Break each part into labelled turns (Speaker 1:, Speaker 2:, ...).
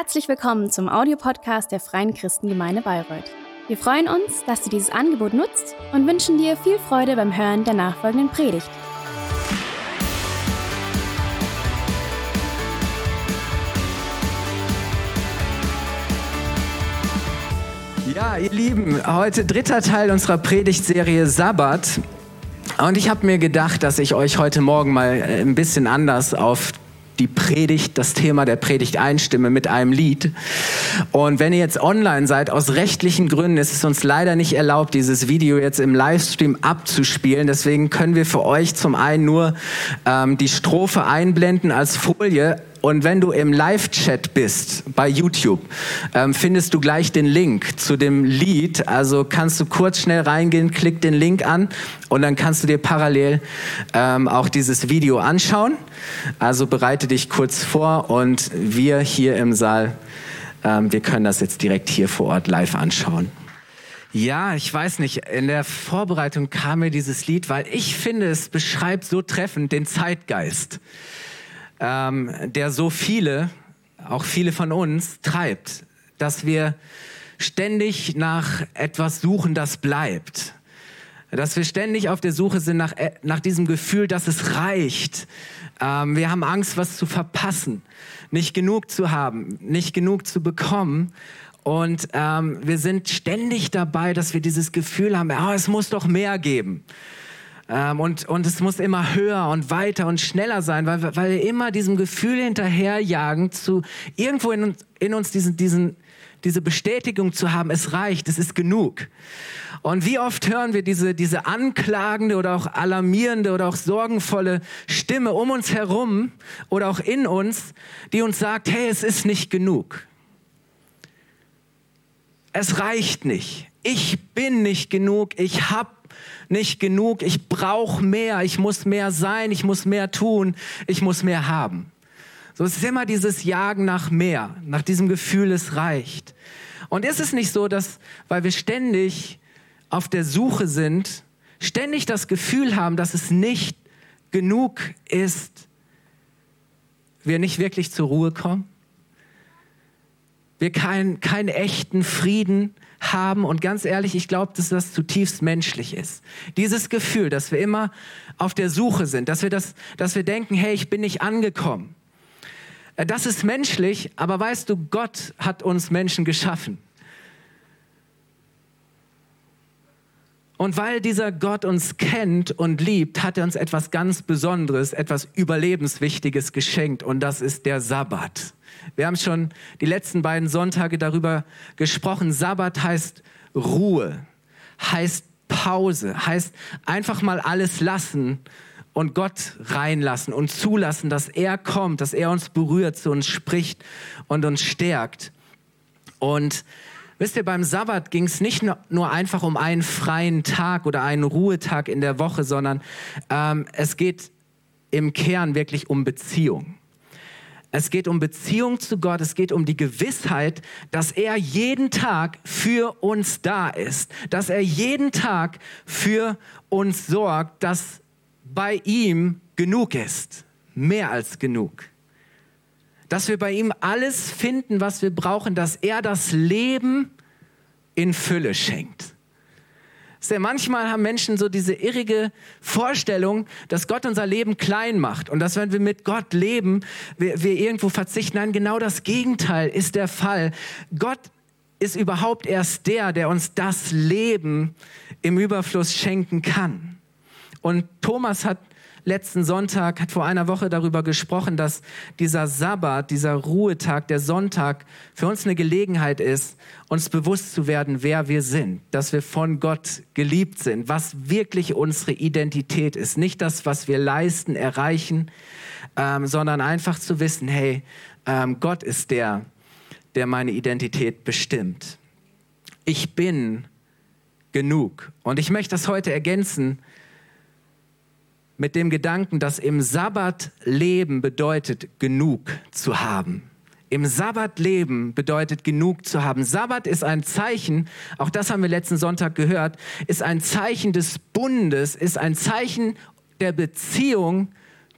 Speaker 1: Herzlich willkommen zum Audiopodcast der Freien Christengemeinde Bayreuth. Wir freuen uns, dass du dieses Angebot nutzt und wünschen dir viel Freude beim Hören der nachfolgenden Predigt.
Speaker 2: Ja, ihr Lieben, heute dritter Teil unserer Predigtserie Sabbat. Und ich habe mir gedacht, dass ich euch heute Morgen mal äh, ein bisschen anders auf die Predigt, das Thema der Predigt einstimme mit einem Lied. Und wenn ihr jetzt online seid, aus rechtlichen Gründen ist es uns leider nicht erlaubt, dieses Video jetzt im Livestream abzuspielen. Deswegen können wir für euch zum einen nur ähm, die Strophe einblenden als Folie, und wenn du im Live-Chat bist bei YouTube, ähm, findest du gleich den Link zu dem Lied. Also kannst du kurz schnell reingehen, klick den Link an und dann kannst du dir parallel ähm, auch dieses Video anschauen. Also bereite dich kurz vor und wir hier im Saal, ähm, wir können das jetzt direkt hier vor Ort live anschauen. Ja, ich weiß nicht. In der Vorbereitung kam mir dieses Lied, weil ich finde, es beschreibt so treffend den Zeitgeist ähm, der so viele, auch viele von uns, treibt, dass wir ständig nach etwas suchen, das bleibt. Dass wir ständig auf der Suche sind nach, äh, nach diesem Gefühl, dass es reicht. Ähm, wir haben Angst, was zu verpassen, nicht genug zu haben, nicht genug zu bekommen. Und ähm, wir sind ständig dabei, dass wir dieses Gefühl haben, oh, es muss doch mehr geben. Ähm, und, und es muss immer höher und weiter und schneller sein, weil, weil wir immer diesem Gefühl hinterherjagen, zu irgendwo in uns, in uns diesen, diesen, diese Bestätigung zu haben, es reicht, es ist genug. Und wie oft hören wir diese, diese anklagende oder auch alarmierende oder auch sorgenvolle Stimme um uns herum oder auch in uns, die uns sagt, hey, es ist nicht genug. Es reicht nicht. Ich bin nicht genug. Ich habe nicht genug, ich brauche mehr, ich muss mehr sein, ich muss mehr tun, ich muss mehr haben. So es ist immer dieses Jagen nach mehr, nach diesem Gefühl, es reicht. Und ist es nicht so, dass, weil wir ständig auf der Suche sind, ständig das Gefühl haben, dass es nicht genug ist, wir nicht wirklich zur Ruhe kommen? Wir keinen keinen echten Frieden haben. Und ganz ehrlich, ich glaube, dass das zutiefst menschlich ist. Dieses Gefühl, dass wir immer auf der Suche sind, dass wir, das, dass wir denken, hey, ich bin nicht angekommen. Äh, das ist menschlich, aber weißt du, Gott hat uns Menschen geschaffen. Und weil dieser Gott uns kennt und liebt, hat er uns etwas ganz Besonderes, etwas Überlebenswichtiges geschenkt und das ist der Sabbat. Wir haben schon die letzten beiden Sonntage darüber gesprochen. Sabbat heißt Ruhe, heißt Pause, heißt einfach mal alles lassen und Gott reinlassen und zulassen, dass er kommt, dass er uns berührt, zu uns spricht und uns stärkt. Und wisst ihr, beim Sabbat ging es nicht nur einfach um einen freien Tag oder einen Ruhetag in der Woche, sondern ähm, es geht im Kern wirklich um Beziehung. Es geht um Beziehung zu Gott. Es geht um die Gewissheit, dass er jeden Tag für uns da ist. Dass er jeden Tag für uns sorgt, dass bei ihm genug ist. Mehr als genug. Dass wir bei ihm alles finden, was wir brauchen. Dass er das Leben in Fülle schenkt. Sehr manchmal haben Menschen so diese irrige Vorstellung, dass Gott unser Leben klein macht und dass wenn wir mit Gott leben, wir, wir irgendwo verzichten. Nein, genau das Gegenteil ist der Fall. Gott ist überhaupt erst der, der uns das Leben im Überfluss schenken kann. Und Thomas hat letzten Sonntag, hat vor einer Woche darüber gesprochen, dass dieser Sabbat, dieser Ruhetag, der Sonntag für uns eine Gelegenheit ist, uns bewusst zu werden, wer wir sind, dass wir von Gott geliebt sind, was wirklich unsere Identität ist. Nicht das, was wir leisten, erreichen, ähm, sondern einfach zu wissen, hey, ähm, Gott ist der, der meine Identität bestimmt. Ich bin genug. Und ich möchte das heute ergänzen mit dem Gedanken, dass im Sabbat leben bedeutet, genug zu haben. Im Sabbat leben bedeutet genug zu haben. Sabbat ist ein Zeichen, auch das haben wir letzten Sonntag gehört, ist ein Zeichen des Bundes, ist ein Zeichen der Beziehung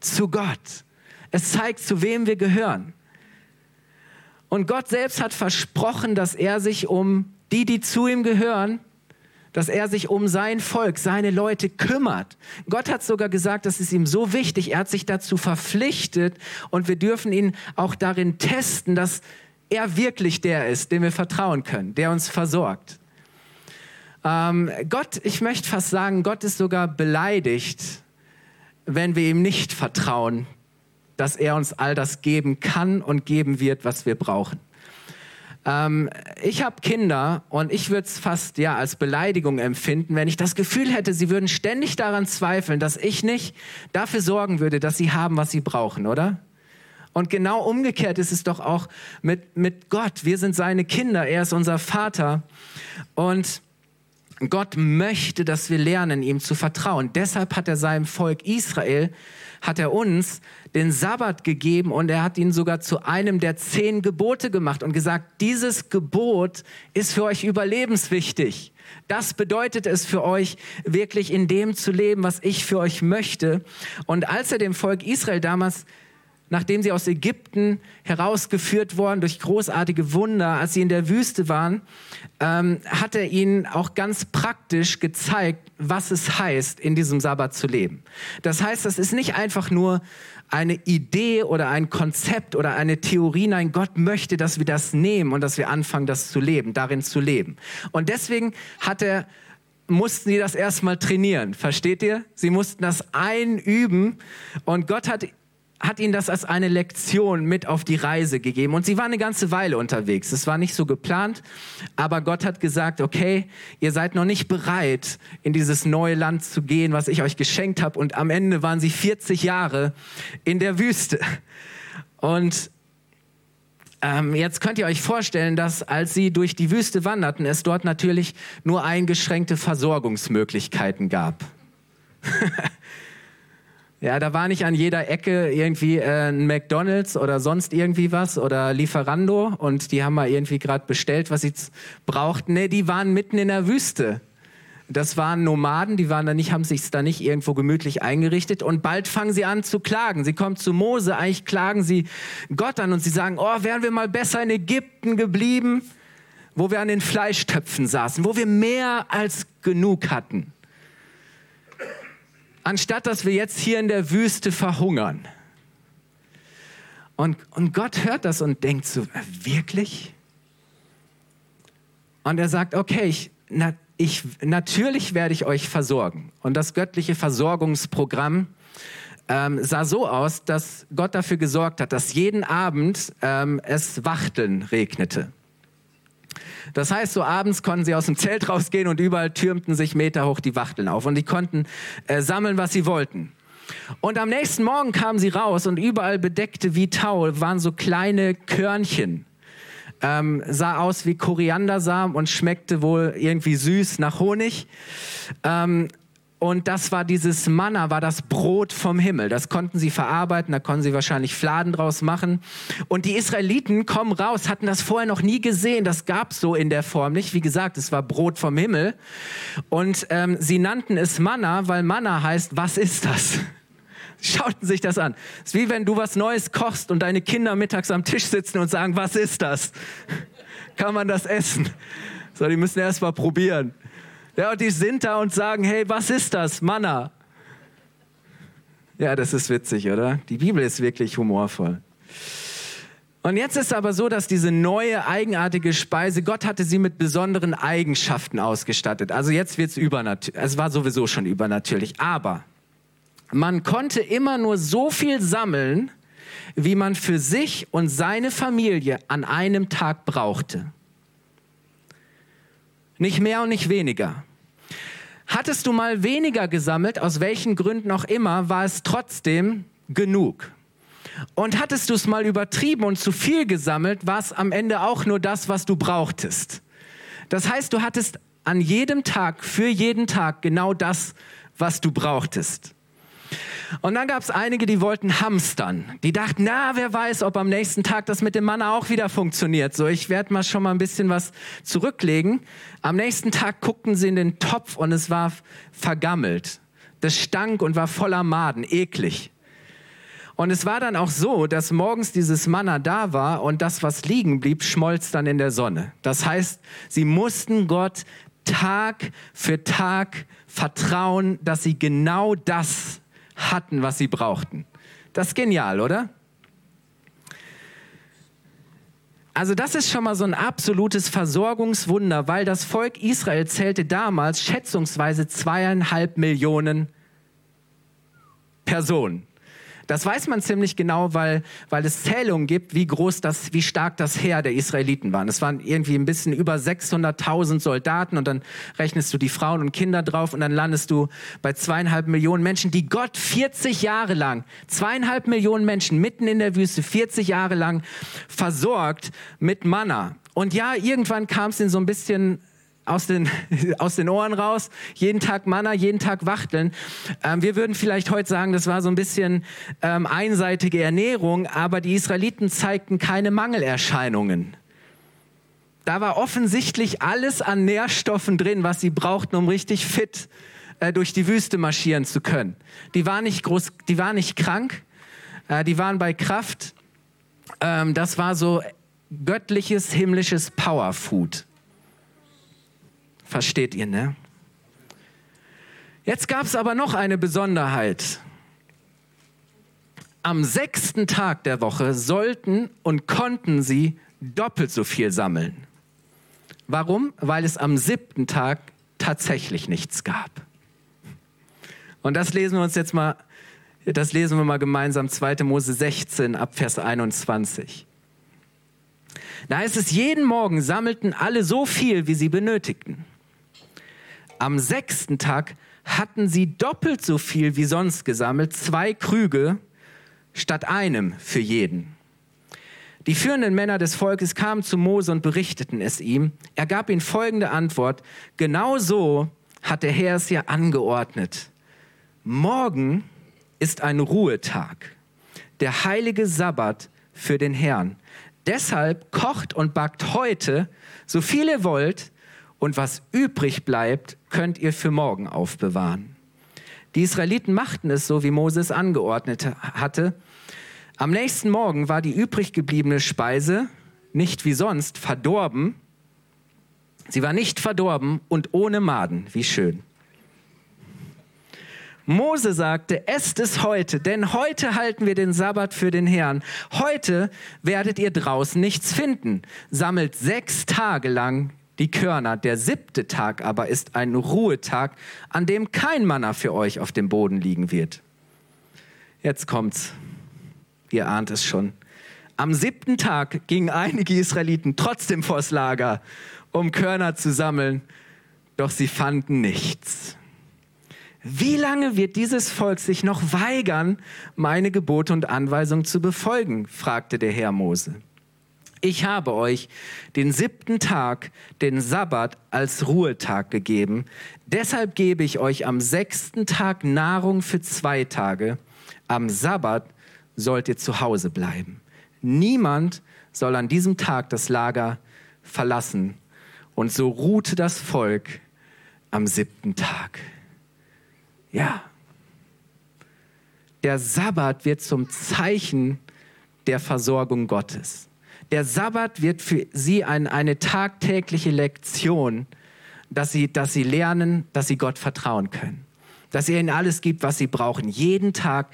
Speaker 2: zu Gott. Es zeigt, zu wem wir gehören. Und Gott selbst hat versprochen, dass er sich um die, die zu ihm gehören, dass er sich um sein Volk, seine Leute kümmert. Gott hat sogar gesagt, das ist ihm so wichtig. Er hat sich dazu verpflichtet und wir dürfen ihn auch darin testen, dass er wirklich der ist, dem wir vertrauen können, der uns versorgt. Ähm, Gott, ich möchte fast sagen, Gott ist sogar beleidigt, wenn wir ihm nicht vertrauen, dass er uns all das geben kann und geben wird, was wir brauchen. Ähm, ich habe Kinder und ich würde es fast ja als Beleidigung empfinden, wenn ich das Gefühl hätte, sie würden ständig daran zweifeln, dass ich nicht dafür sorgen würde, dass sie haben, was sie brauchen, oder? Und genau umgekehrt ist es doch auch mit, mit Gott. Wir sind seine Kinder, er ist unser Vater. Und Gott möchte, dass wir lernen, ihm zu vertrauen. Deshalb hat er seinem Volk Israel, hat er uns den Sabbat gegeben und er hat ihn sogar zu einem der zehn Gebote gemacht und gesagt, dieses Gebot ist für euch überlebenswichtig. Das bedeutet es für euch, wirklich in dem zu leben, was ich für euch möchte. Und als er dem Volk Israel damals nachdem sie aus Ägypten herausgeführt worden durch großartige Wunder, als sie in der Wüste waren, ähm, hat er ihnen auch ganz praktisch gezeigt, was es heißt, in diesem Sabbat zu leben. Das heißt, das ist nicht einfach nur eine Idee oder ein Konzept oder eine Theorie. Nein, Gott möchte, dass wir das nehmen und dass wir anfangen, das zu leben, darin zu leben. Und deswegen hat er mussten sie das erstmal trainieren. Versteht ihr? Sie mussten das einüben und Gott hat hat ihnen das als eine Lektion mit auf die Reise gegeben. Und sie waren eine ganze Weile unterwegs. Es war nicht so geplant, aber Gott hat gesagt, okay, ihr seid noch nicht bereit, in dieses neue Land zu gehen, was ich euch geschenkt habe. Und am Ende waren sie 40 Jahre in der Wüste. Und ähm, jetzt könnt ihr euch vorstellen, dass als sie durch die Wüste wanderten, es dort natürlich nur eingeschränkte Versorgungsmöglichkeiten gab. Ja, da war nicht an jeder Ecke irgendwie äh, ein McDonald's oder sonst irgendwie was oder Lieferando und die haben mal irgendwie gerade bestellt, was sie brauchten. Nee, die waren mitten in der Wüste. Das waren Nomaden, die waren da nicht, haben sich da nicht irgendwo gemütlich eingerichtet und bald fangen sie an zu klagen. Sie kommen zu Mose, eigentlich klagen sie Gott an und sie sagen, oh, wären wir mal besser in Ägypten geblieben, wo wir an den Fleischtöpfen saßen, wo wir mehr als genug hatten anstatt dass wir jetzt hier in der Wüste verhungern. Und, und Gott hört das und denkt so, wirklich? Und er sagt, okay, ich, na, ich, natürlich werde ich euch versorgen. Und das göttliche Versorgungsprogramm ähm, sah so aus, dass Gott dafür gesorgt hat, dass jeden Abend ähm, es Wachteln regnete. Das heißt, so abends konnten sie aus dem Zelt rausgehen und überall türmten sich Meter hoch die Wachteln auf und die konnten äh, sammeln, was sie wollten. Und am nächsten Morgen kamen sie raus und überall bedeckte wie Tau waren so kleine Körnchen. Ähm, sah aus wie Koriandersamen und schmeckte wohl irgendwie süß nach Honig. Ähm, und das war dieses Manna, war das Brot vom Himmel. Das konnten sie verarbeiten, da konnten sie wahrscheinlich Fladen draus machen. Und die Israeliten kommen raus, hatten das vorher noch nie gesehen. Das gab so in der Form nicht. Wie gesagt, es war Brot vom Himmel. Und ähm, sie nannten es Manna, weil Manna heißt, was ist das? Schauten sich das an. Es ist wie wenn du was Neues kochst und deine Kinder mittags am Tisch sitzen und sagen, was ist das? Kann man das essen? So, die müssen erst mal probieren. Ja, und die sind da und sagen, hey, was ist das? Manna. Ja, das ist witzig, oder? Die Bibel ist wirklich humorvoll. Und jetzt ist aber so, dass diese neue eigenartige Speise, Gott hatte sie mit besonderen Eigenschaften ausgestattet. Also jetzt wird es übernatürlich. Es war sowieso schon übernatürlich. Aber man konnte immer nur so viel sammeln, wie man für sich und seine Familie an einem Tag brauchte. Nicht mehr und nicht weniger. Hattest du mal weniger gesammelt, aus welchen Gründen auch immer, war es trotzdem genug. Und hattest du es mal übertrieben und zu viel gesammelt, war es am Ende auch nur das, was du brauchtest. Das heißt, du hattest an jedem Tag, für jeden Tag genau das, was du brauchtest. Und dann gab es einige, die wollten hamstern. Die dachten, na, wer weiß, ob am nächsten Tag das mit dem Mann auch wieder funktioniert. So, ich werde mal schon mal ein bisschen was zurücklegen. Am nächsten Tag guckten sie in den Topf und es war vergammelt. Das stank und war voller Maden, eklig. Und es war dann auch so, dass morgens dieses Manna da war und das, was liegen blieb, schmolz dann in der Sonne. Das heißt, sie mussten Gott Tag für Tag vertrauen, dass sie genau das hatten, was sie brauchten. Das ist genial, oder? Also das ist schon mal so ein absolutes Versorgungswunder, weil das Volk Israel zählte damals schätzungsweise zweieinhalb Millionen Personen. Das weiß man ziemlich genau, weil, weil es Zählungen gibt, wie groß das, wie stark das Heer der Israeliten waren. Es waren irgendwie ein bisschen über 600.000 Soldaten und dann rechnest du die Frauen und Kinder drauf und dann landest du bei zweieinhalb Millionen Menschen, die Gott 40 Jahre lang, zweieinhalb Millionen Menschen mitten in der Wüste, 40 Jahre lang versorgt mit Manna. Und ja, irgendwann kam es in so ein bisschen aus den, aus den Ohren raus, jeden Tag Manna, jeden Tag Wachteln. Ähm, wir würden vielleicht heute sagen, das war so ein bisschen ähm, einseitige Ernährung, aber die Israeliten zeigten keine Mangelerscheinungen. Da war offensichtlich alles an Nährstoffen drin, was sie brauchten, um richtig fit äh, durch die Wüste marschieren zu können. Die waren nicht groß, die waren nicht krank, äh, die waren bei Kraft. Ähm, das war so göttliches, himmlisches Powerfood. Versteht ihr, ne? Jetzt gab es aber noch eine Besonderheit. Am sechsten Tag der Woche sollten und konnten sie doppelt so viel sammeln. Warum? Weil es am siebten Tag tatsächlich nichts gab. Und das lesen wir uns jetzt mal, das lesen wir mal gemeinsam 2. Mose 16 ab Vers 21. Da heißt es, jeden Morgen sammelten alle so viel, wie sie benötigten. Am sechsten Tag hatten sie doppelt so viel wie sonst gesammelt, zwei Krüge statt einem für jeden. Die führenden Männer des Volkes kamen zu Mose und berichteten es ihm. Er gab ihnen folgende Antwort. Genau so hat der Herr es ja angeordnet. Morgen ist ein Ruhetag, der heilige Sabbat für den Herrn. Deshalb kocht und backt heute, so viel ihr wollt, und was übrig bleibt, könnt ihr für morgen aufbewahren. Die Israeliten machten es so, wie Moses angeordnet hatte. Am nächsten Morgen war die übrig gebliebene Speise nicht wie sonst verdorben. Sie war nicht verdorben und ohne Maden. Wie schön. Mose sagte, esst es heute, denn heute halten wir den Sabbat für den Herrn. Heute werdet ihr draußen nichts finden. Sammelt sechs Tage lang die Körner. Der siebte Tag aber ist ein Ruhetag, an dem kein Manna für euch auf dem Boden liegen wird. Jetzt kommt's. Ihr ahnt es schon. Am siebten Tag gingen einige Israeliten trotzdem vors Lager, um Körner zu sammeln, doch sie fanden nichts. Wie lange wird dieses Volk sich noch weigern, meine Gebote und Anweisungen zu befolgen? fragte der Herr Mose ich habe euch den siebten Tag, den Sabbat, als Ruhetag gegeben. Deshalb gebe ich euch am sechsten Tag Nahrung für zwei Tage. Am Sabbat sollt ihr zu Hause bleiben. Niemand soll an diesem Tag das Lager verlassen. Und so ruhte das Volk am siebten Tag. Ja. Der Sabbat wird zum Zeichen der Versorgung Gottes. Der Sabbat wird für sie ein, eine tagtägliche Lektion, dass sie, dass sie lernen, dass sie Gott vertrauen können. Dass er ihnen alles gibt, was sie brauchen. Jeden Tag.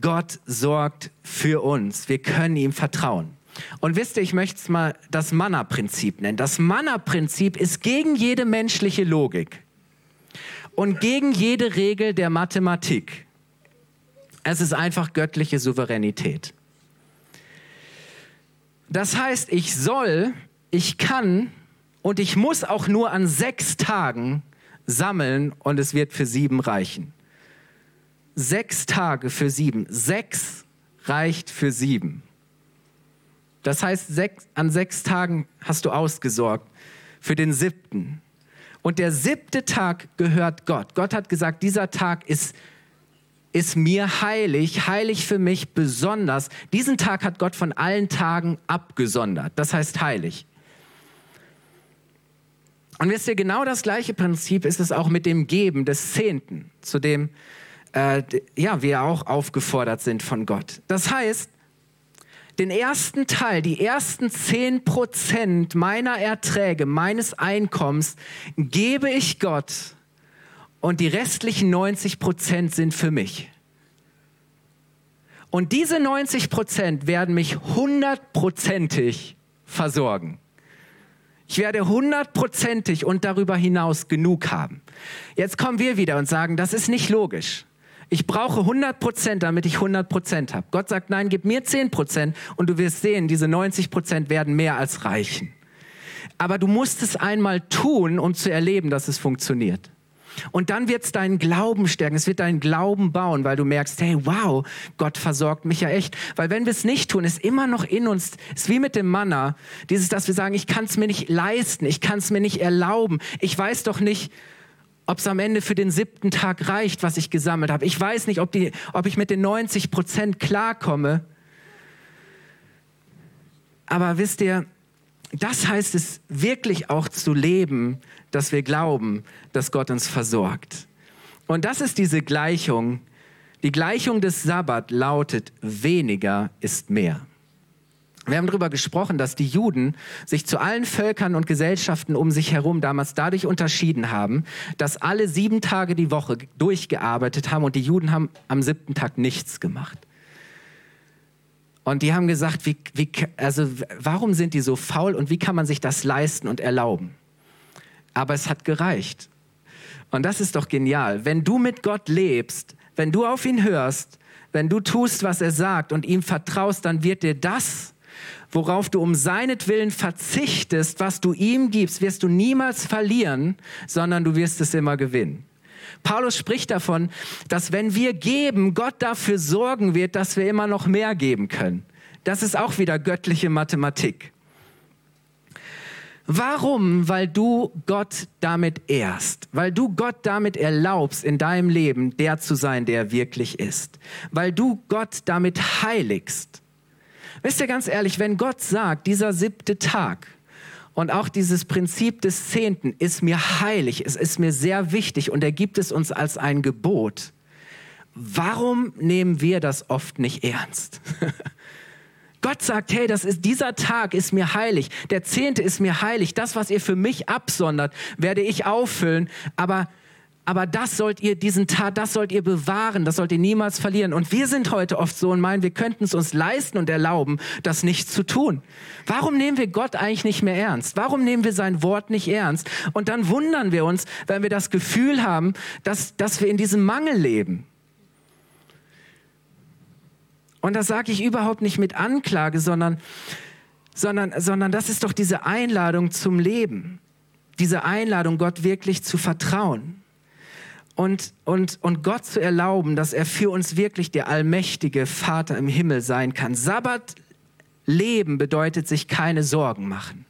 Speaker 2: Gott sorgt für uns. Wir können ihm vertrauen. Und wisst ihr, ich möchte es mal das Manna-Prinzip nennen. Das Manna-Prinzip ist gegen jede menschliche Logik und gegen jede Regel der Mathematik. Es ist einfach göttliche Souveränität. Das heißt, ich soll, ich kann und ich muss auch nur an sechs Tagen sammeln und es wird für sieben reichen. Sechs Tage für sieben. Sechs reicht für sieben. Das heißt, sechs, an sechs Tagen hast du ausgesorgt für den siebten. Und der siebte Tag gehört Gott. Gott hat gesagt, dieser Tag ist ist mir heilig, heilig für mich besonders. Diesen Tag hat Gott von allen Tagen abgesondert. Das heißt heilig. Und wisst ihr, genau das gleiche Prinzip ist es auch mit dem Geben des Zehnten, zu dem äh, ja, wir auch aufgefordert sind von Gott. Das heißt, den ersten Teil, die ersten 10 Prozent meiner Erträge, meines Einkommens gebe ich Gott und die restlichen 90 Prozent sind für mich. Und diese 90 Prozent werden mich hundertprozentig versorgen. Ich werde hundertprozentig und darüber hinaus genug haben. Jetzt kommen wir wieder und sagen, das ist nicht logisch. Ich brauche 100 Prozent, damit ich 100 Prozent habe. Gott sagt, nein, gib mir 10 Prozent und du wirst sehen, diese 90 Prozent werden mehr als reichen. Aber du musst es einmal tun, um zu erleben, dass es funktioniert. Und dann wird es deinen Glauben stärken, es wird deinen Glauben bauen, weil du merkst, hey, wow, Gott versorgt mich ja echt. Weil wenn wir es nicht tun, ist immer noch in uns, ist wie mit dem Manna, dieses, dass wir sagen, ich kann es mir nicht leisten, ich kann es mir nicht erlauben, ich weiß doch nicht, ob es am Ende für den siebten Tag reicht, was ich gesammelt habe. Ich weiß nicht, ob, die, ob ich mit den 90 Prozent klarkomme. Aber wisst ihr, das heißt es wirklich auch zu leben, dass wir glauben, dass Gott uns versorgt. Und das ist diese Gleichung. Die Gleichung des Sabbat lautet, weniger ist mehr. Wir haben darüber gesprochen, dass die Juden sich zu allen Völkern und Gesellschaften um sich herum damals dadurch unterschieden haben, dass alle sieben Tage die Woche durchgearbeitet haben und die Juden haben am siebten Tag nichts gemacht. Und die haben gesagt, wie, wie, also warum sind die so faul und wie kann man sich das leisten und erlauben? Aber es hat gereicht. Und das ist doch genial. Wenn du mit Gott lebst, wenn du auf ihn hörst, wenn du tust, was er sagt und ihm vertraust, dann wird dir das, worauf du um seinetwillen verzichtest, was du ihm gibst, wirst du niemals verlieren, sondern du wirst es immer gewinnen. Paulus spricht davon, dass wenn wir geben, Gott dafür sorgen wird, dass wir immer noch mehr geben können. Das ist auch wieder göttliche Mathematik. Warum? Weil du Gott damit ehrst, weil du Gott damit erlaubst, in deinem Leben der zu sein, der er wirklich ist, weil du Gott damit heiligst. Wisst ihr ganz ehrlich, wenn Gott sagt, dieser siebte Tag und auch dieses Prinzip des Zehnten ist mir heilig, es ist mir sehr wichtig und er gibt es uns als ein Gebot, warum nehmen wir das oft nicht ernst? Gott sagt, hey, das ist, dieser Tag ist mir heilig. Der Zehnte ist mir heilig. Das, was ihr für mich absondert, werde ich auffüllen. Aber, aber das sollt ihr, diesen Tag, das sollt ihr bewahren. Das sollt ihr niemals verlieren. Und wir sind heute oft so und meinen, wir könnten es uns leisten und erlauben, das nicht zu tun. Warum nehmen wir Gott eigentlich nicht mehr ernst? Warum nehmen wir sein Wort nicht ernst? Und dann wundern wir uns, wenn wir das Gefühl haben, dass, dass wir in diesem Mangel leben. Und das sage ich überhaupt nicht mit Anklage, sondern, sondern, sondern das ist doch diese Einladung zum Leben. Diese Einladung, Gott wirklich zu vertrauen. Und, und, und Gott zu erlauben, dass er für uns wirklich der allmächtige Vater im Himmel sein kann. Sabbat leben bedeutet sich keine Sorgen machen.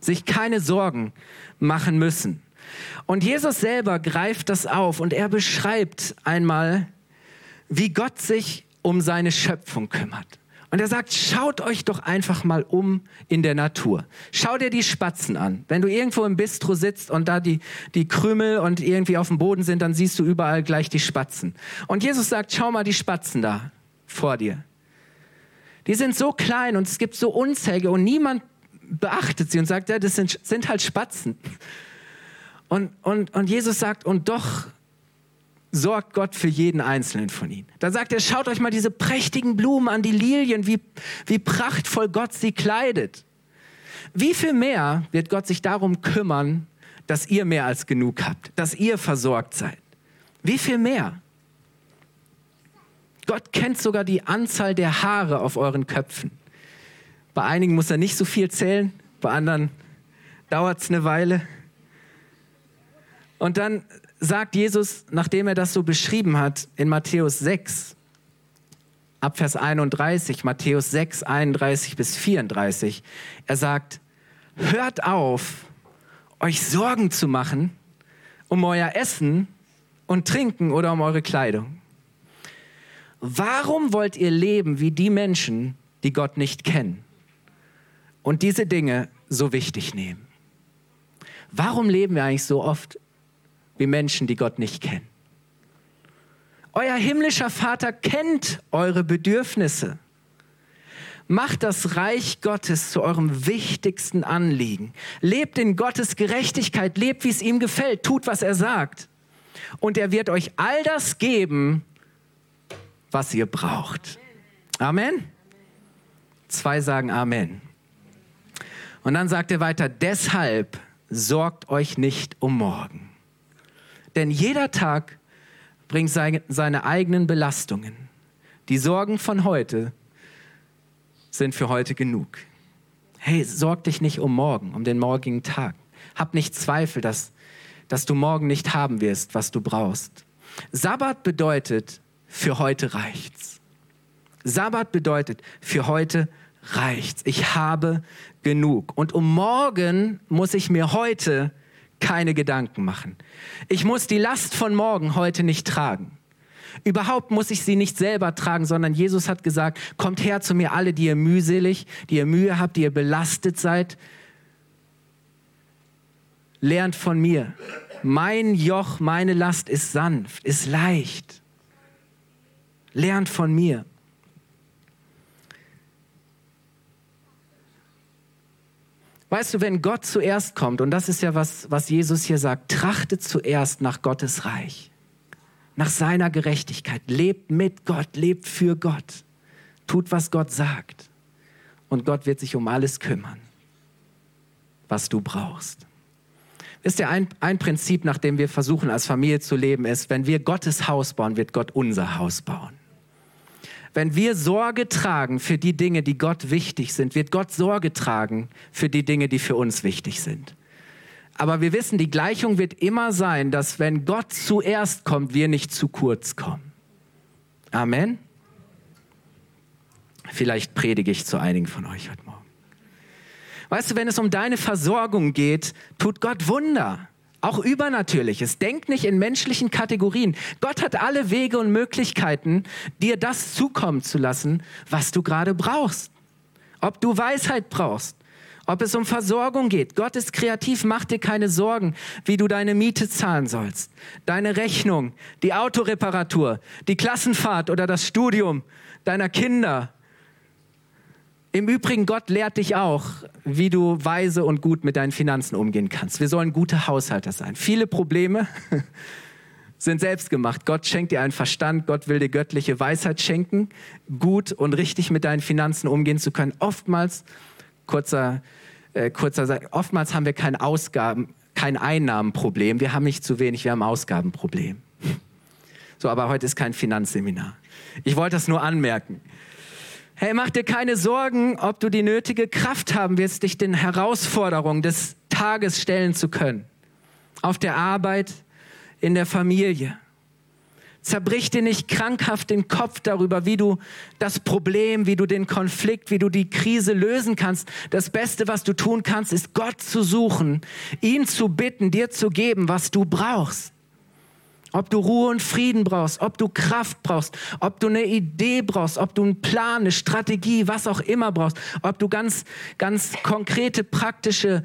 Speaker 2: Sich keine Sorgen machen müssen. Und Jesus selber greift das auf und er beschreibt einmal, wie Gott sich um seine Schöpfung kümmert. Und er sagt, schaut euch doch einfach mal um in der Natur. Schau dir die Spatzen an. Wenn du irgendwo im Bistro sitzt und da die, die Krümel und irgendwie auf dem Boden sind, dann siehst du überall gleich die Spatzen. Und Jesus sagt, schau mal die Spatzen da vor dir. Die sind so klein und es gibt so unzählige und niemand beachtet sie und sagt, ja, das sind, sind halt Spatzen. Und, und, und Jesus sagt, und doch sorgt Gott für jeden einzelnen von ihnen. Da sagt er, schaut euch mal diese prächtigen Blumen an, die Lilien, wie, wie prachtvoll Gott sie kleidet. Wie viel mehr wird Gott sich darum kümmern, dass ihr mehr als genug habt, dass ihr versorgt seid? Wie viel mehr? Gott kennt sogar die Anzahl der Haare auf euren Köpfen. Bei einigen muss er nicht so viel zählen, bei anderen dauert es eine Weile. Und dann sagt Jesus, nachdem er das so beschrieben hat, in Matthäus 6, ab Vers 31, Matthäus 6, 31 bis 34, er sagt, hört auf, euch Sorgen zu machen um euer Essen und Trinken oder um eure Kleidung. Warum wollt ihr leben wie die Menschen, die Gott nicht kennen und diese Dinge so wichtig nehmen? Warum leben wir eigentlich so oft wie Menschen, die Gott nicht kennen. Euer himmlischer Vater kennt eure Bedürfnisse. Macht das Reich Gottes zu eurem wichtigsten Anliegen. Lebt in Gottes Gerechtigkeit, lebt, wie es ihm gefällt, tut, was er sagt. Und er wird euch all das geben, was ihr braucht. Amen. Zwei sagen Amen. Und dann sagt er weiter, deshalb sorgt euch nicht um morgen. Denn jeder Tag bringt seine eigenen Belastungen. Die Sorgen von heute sind für heute genug. Hey, sorg dich nicht um morgen, um den morgigen Tag. Hab nicht Zweifel, dass, dass du morgen nicht haben wirst, was du brauchst. Sabbat bedeutet, für heute reicht's. Sabbat bedeutet, für heute reicht's. Ich habe genug. Und um morgen muss ich mir heute keine Gedanken machen. Ich muss die Last von morgen heute nicht tragen. Überhaupt muss ich sie nicht selber tragen, sondern Jesus hat gesagt, kommt her zu mir alle, die ihr mühselig, die ihr Mühe habt, die ihr belastet seid. Lernt von mir. Mein Joch, meine Last ist sanft, ist leicht. Lernt von mir. Weißt du, wenn Gott zuerst kommt, und das ist ja was, was Jesus hier sagt, trachtet zuerst nach Gottes Reich, nach seiner Gerechtigkeit, lebt mit Gott, lebt für Gott, tut, was Gott sagt. Und Gott wird sich um alles kümmern, was du brauchst. Wisst ihr, ein, ein Prinzip, nach dem wir versuchen, als Familie zu leben, ist, wenn wir Gottes Haus bauen, wird Gott unser Haus bauen. Wenn wir Sorge tragen für die Dinge, die Gott wichtig sind, wird Gott Sorge tragen für die Dinge, die für uns wichtig sind. Aber wir wissen, die Gleichung wird immer sein, dass wenn Gott zuerst kommt, wir nicht zu kurz kommen. Amen. Vielleicht predige ich zu einigen von euch heute Morgen. Weißt du, wenn es um deine Versorgung geht, tut Gott Wunder. Auch Übernatürliches. Denk nicht in menschlichen Kategorien. Gott hat alle Wege und Möglichkeiten, dir das zukommen zu lassen, was du gerade brauchst. Ob du Weisheit brauchst, ob es um Versorgung geht. Gott ist kreativ, mach dir keine Sorgen, wie du deine Miete zahlen sollst. Deine Rechnung, die Autoreparatur, die Klassenfahrt oder das Studium deiner Kinder, im Übrigen, Gott lehrt dich auch, wie du weise und gut mit deinen Finanzen umgehen kannst. Wir sollen gute Haushalter sein. Viele Probleme sind selbst gemacht. Gott schenkt dir einen Verstand, Gott will dir göttliche Weisheit schenken, gut und richtig mit deinen Finanzen umgehen zu können. Oftmals, kurzer, äh, kurzer oftmals haben wir kein Ausgaben, kein Einnahmenproblem. Wir haben nicht zu wenig, wir haben Ausgabenproblem. So, aber heute ist kein Finanzseminar. Ich wollte das nur anmerken. Hey, mach dir keine Sorgen, ob du die nötige Kraft haben wirst, dich den Herausforderungen des Tages stellen zu können. Auf der Arbeit, in der Familie. Zerbrich dir nicht krankhaft den Kopf darüber, wie du das Problem, wie du den Konflikt, wie du die Krise lösen kannst. Das Beste, was du tun kannst, ist Gott zu suchen, ihn zu bitten, dir zu geben, was du brauchst. Ob du Ruhe und Frieden brauchst, ob du Kraft brauchst, ob du eine Idee brauchst, ob du einen Plan, eine Strategie, was auch immer brauchst, ob du ganz, ganz konkrete, praktische,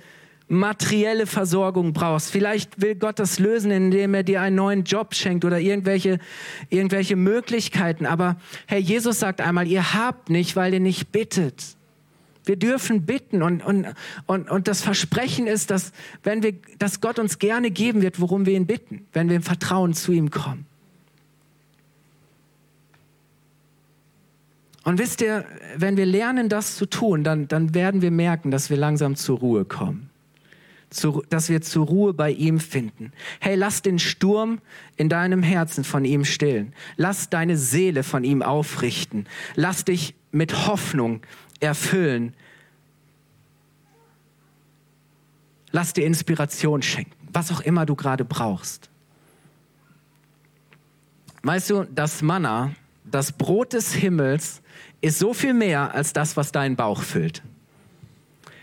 Speaker 2: materielle Versorgung brauchst. Vielleicht will Gott das lösen, indem er dir einen neuen Job schenkt oder irgendwelche, irgendwelche Möglichkeiten. Aber Herr Jesus sagt einmal, ihr habt nicht, weil ihr nicht bittet. Wir dürfen bitten und, und, und, und das Versprechen ist, dass, wenn wir, dass Gott uns gerne geben wird, worum wir ihn bitten, wenn wir im Vertrauen zu ihm kommen. Und wisst ihr, wenn wir lernen, das zu tun, dann, dann werden wir merken, dass wir langsam zur Ruhe kommen. Zu, dass wir zur Ruhe bei ihm finden. Hey, lass den Sturm in deinem Herzen von ihm stillen. Lass deine Seele von ihm aufrichten. Lass dich mit Hoffnung erfüllen. Lass dir Inspiration schenken, was auch immer du gerade brauchst. Weißt du, das Manna, das Brot des Himmels, ist so viel mehr als das, was deinen Bauch füllt.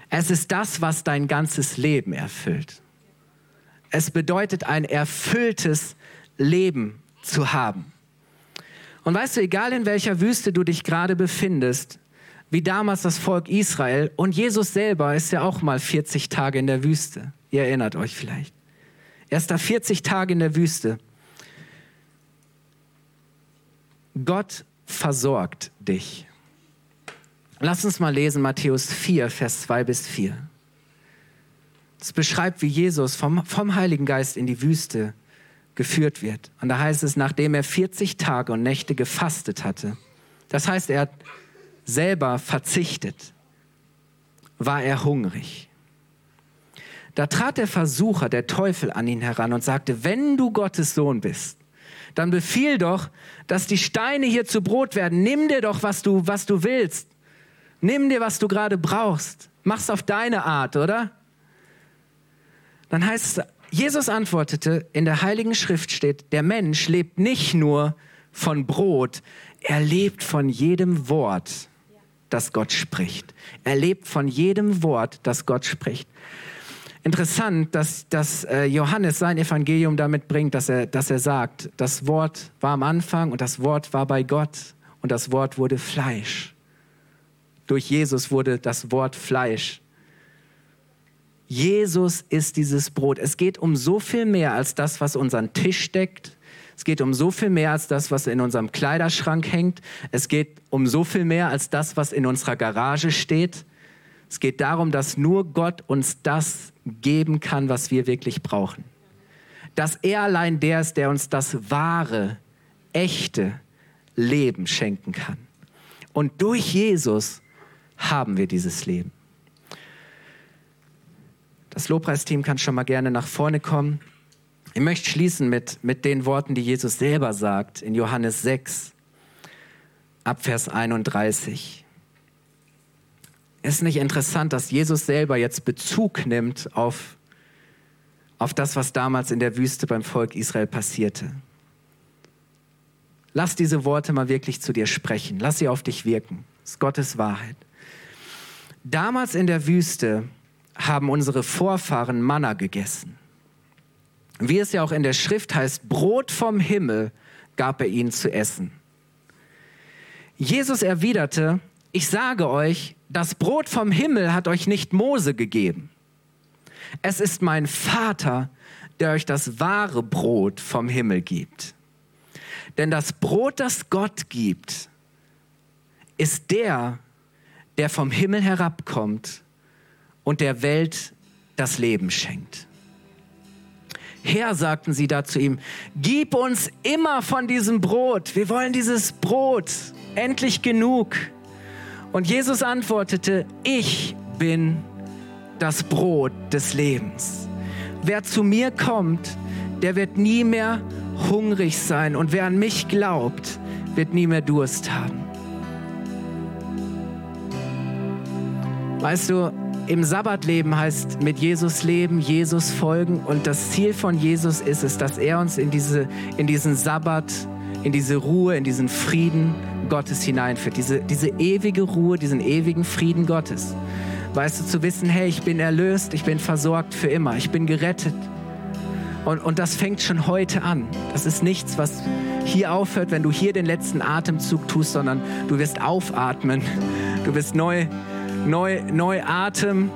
Speaker 2: Es ist das, was dein ganzes Leben erfüllt. Es bedeutet ein erfülltes Leben zu haben. Und weißt du, egal in welcher Wüste du dich gerade befindest, wie damals das Volk Israel. Und Jesus selber ist ja auch mal 40 Tage in der Wüste. Ihr erinnert euch vielleicht. Er ist da 40 Tage in der Wüste. Gott versorgt dich. Lass uns mal lesen Matthäus 4, Vers 2 bis 4. Es beschreibt, wie Jesus vom, vom Heiligen Geist in die Wüste geführt wird. Und da heißt es, nachdem er 40 Tage und Nächte gefastet hatte, das heißt, er hat selber verzichtet, war er hungrig. Da trat der Versucher, der Teufel, an ihn heran und sagte, wenn du Gottes Sohn bist, dann befiehl doch, dass die Steine hier zu Brot werden. Nimm dir doch, was du, was du willst. Nimm dir, was du gerade brauchst. Mach's auf deine Art, oder? Dann heißt es, Jesus antwortete, in der Heiligen Schrift steht, der Mensch lebt nicht nur von Brot, er lebt von jedem Wort, das Gott spricht. Er lebt von jedem Wort, das Gott spricht. Interessant, dass, dass äh, Johannes sein Evangelium damit bringt, dass er, dass er sagt, das Wort war am Anfang und das Wort war bei Gott und das Wort wurde Fleisch. Durch Jesus wurde das Wort Fleisch. Jesus ist dieses Brot. Es geht um so viel mehr als das, was unseren Tisch deckt. Es geht um so viel mehr als das, was in unserem Kleiderschrank hängt. Es geht um so viel mehr als das, was in unserer Garage steht. Es geht darum, dass nur Gott uns das geben kann, was wir wirklich brauchen. Dass er allein der ist, der uns das wahre, echte Leben schenken kann. Und durch Jesus haben wir dieses Leben. Das Lobpreisteam kann schon mal gerne nach vorne kommen. Ich möchte schließen mit, mit den Worten, die Jesus selber sagt in Johannes 6, Abvers 31. Ist nicht interessant, dass Jesus selber jetzt Bezug nimmt auf, auf das, was damals in der Wüste beim Volk Israel passierte? Lass diese Worte mal wirklich zu dir sprechen. Lass sie auf dich wirken. Das ist Gottes Wahrheit. Damals in der Wüste haben unsere Vorfahren Manna gegessen. Wie es ja auch in der Schrift heißt, Brot vom Himmel gab er ihnen zu essen. Jesus erwiderte, ich sage euch, das Brot vom Himmel hat euch nicht Mose gegeben. Es ist mein Vater, der euch das wahre Brot vom Himmel gibt. Denn das Brot, das Gott gibt, ist der, der vom Himmel herabkommt und der Welt das Leben schenkt. Herr, sagten sie da zu ihm, gib uns immer von diesem Brot. Wir wollen dieses Brot. Endlich genug. Und Jesus antwortete, ich bin das Brot des Lebens. Wer zu mir kommt, der wird nie mehr hungrig sein. Und wer an mich glaubt, wird nie mehr Durst haben. Weißt du, im Sabbatleben heißt mit Jesus leben, Jesus folgen und das Ziel von Jesus ist es, dass er uns in, diese, in diesen Sabbat, in diese Ruhe, in diesen Frieden Gottes hineinführt. Diese, diese ewige Ruhe, diesen ewigen Frieden Gottes. Weißt du, zu wissen, hey, ich bin erlöst, ich bin versorgt für immer, ich bin gerettet. Und, und das fängt schon heute an. Das ist nichts, was hier aufhört, wenn du hier den letzten Atemzug tust, sondern du wirst aufatmen. Du wirst neu neu, neu Atem,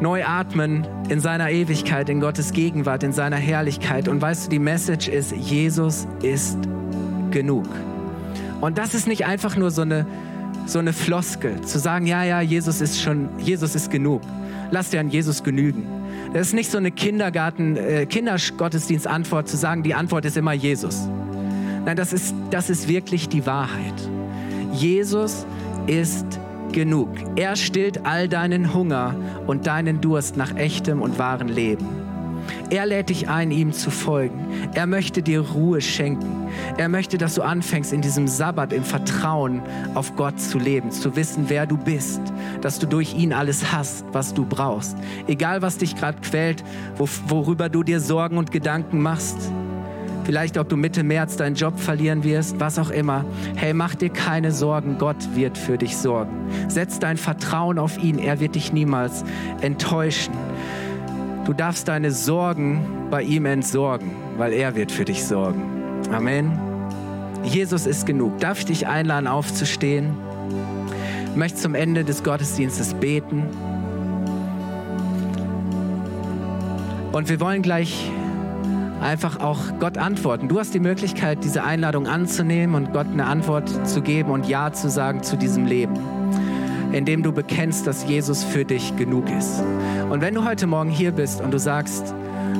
Speaker 2: neu atmen in seiner Ewigkeit, in Gottes Gegenwart, in seiner Herrlichkeit. Und weißt du, die Message ist, Jesus ist genug. Und das ist nicht einfach nur so eine, so eine Floskel, zu sagen, ja, ja, Jesus ist schon, Jesus ist genug. Lass dir an Jesus genügen. Das ist nicht so eine Kindergarten, äh, Kindergottesdienstantwort zu sagen, die Antwort ist immer Jesus. Nein, das ist, das ist wirklich die Wahrheit. Jesus ist genug. Er stillt all deinen Hunger und deinen Durst nach echtem und wahrem Leben. Er lädt dich ein, ihm zu folgen. Er möchte dir Ruhe schenken. Er möchte, dass du anfängst, in diesem Sabbat im Vertrauen auf Gott zu leben, zu wissen, wer du bist, dass du durch ihn alles hast, was du brauchst. Egal, was dich gerade quält, worüber du dir Sorgen und Gedanken machst, vielleicht ob du Mitte März deinen Job verlieren wirst, was auch immer. Hey, mach dir keine Sorgen, Gott wird für dich sorgen. Setz dein Vertrauen auf ihn, er wird dich niemals enttäuschen. Du darfst deine Sorgen bei ihm entsorgen, weil er wird für dich sorgen. Amen. Jesus ist genug. Darf ich dich einladen, aufzustehen? Ich möchte zum Ende des Gottesdienstes beten. Und wir wollen gleich einfach auch Gott antworten. Du hast die Möglichkeit, diese Einladung anzunehmen und Gott eine Antwort zu geben und Ja zu sagen zu diesem Leben, indem du bekennst, dass Jesus für dich genug ist. Und wenn du heute Morgen hier bist und du sagst,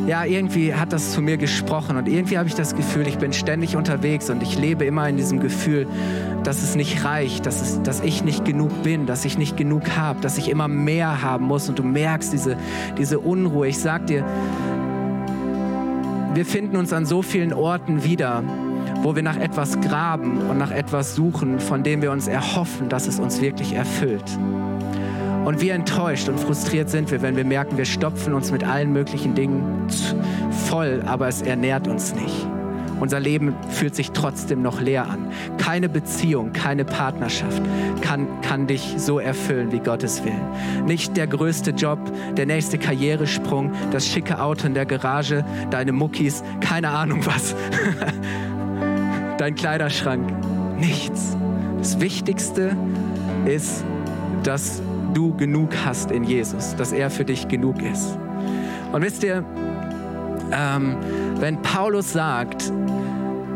Speaker 2: ja, irgendwie hat das zu mir gesprochen und irgendwie habe ich das Gefühl, ich bin ständig unterwegs und ich lebe immer in diesem Gefühl, dass es nicht reicht, dass, es, dass ich nicht genug bin, dass ich nicht genug habe, dass ich immer mehr haben muss und du merkst diese, diese Unruhe. Ich sag dir, wir finden uns an so vielen Orten wieder, wo wir nach etwas graben und nach etwas suchen, von dem wir uns erhoffen, dass es uns wirklich erfüllt. Und wie enttäuscht und frustriert sind wir, wenn wir merken, wir stopfen uns mit allen möglichen Dingen voll, aber es ernährt uns nicht. Unser Leben fühlt sich trotzdem noch leer an. Keine Beziehung, keine Partnerschaft kann, kann dich so erfüllen, wie Gottes will. Nicht der größte Job, der nächste Karrieresprung, das schicke Auto in der Garage, deine Muckis, keine Ahnung was. Dein Kleiderschrank, nichts. Das Wichtigste ist, dass du genug hast in Jesus, dass er für dich genug ist. Und wisst ihr, ähm, wenn Paulus sagt,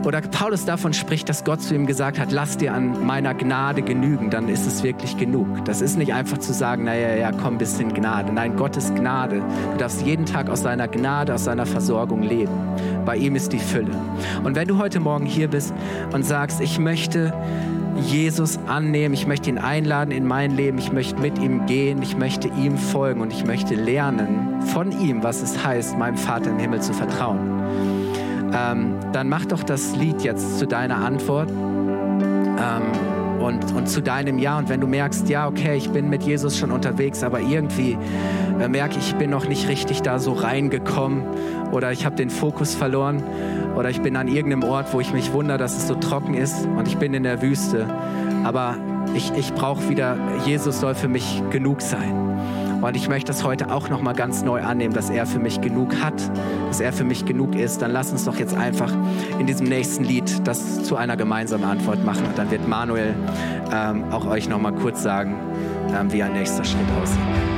Speaker 2: oder Paulus davon spricht, dass Gott zu ihm gesagt hat, lass dir an meiner Gnade genügen, dann ist es wirklich genug. Das ist nicht einfach zu sagen, naja, ja, komm, ein bisschen Gnade. Nein, Gottes Gnade. Du darfst jeden Tag aus seiner Gnade, aus seiner Versorgung leben. Bei ihm ist die Fülle. Und wenn du heute Morgen hier bist und sagst, ich möchte Jesus annehmen, ich möchte ihn einladen in mein Leben, ich möchte mit ihm gehen, ich möchte ihm folgen und ich möchte lernen von ihm, was es heißt, meinem Vater im Himmel zu vertrauen. Ähm, dann mach doch das Lied jetzt zu deiner Antwort. Ähm, und, und zu deinem Ja. Und wenn du merkst, ja, okay, ich bin mit Jesus schon unterwegs, aber irgendwie merke ich, bin noch nicht richtig da so reingekommen oder ich habe den Fokus verloren oder ich bin an irgendeinem Ort, wo ich mich wundere, dass es so trocken ist und ich bin in der Wüste. Aber ich, ich brauche wieder, Jesus soll für mich genug sein. Und ich möchte das heute auch noch mal ganz neu annehmen, dass er für mich genug hat, dass er für mich genug ist. Dann lass uns doch jetzt einfach in diesem nächsten Lied das zu einer gemeinsamen Antwort machen. Und dann wird Manuel ähm, auch euch noch mal kurz sagen, ähm, wie ein nächster Schritt aussieht.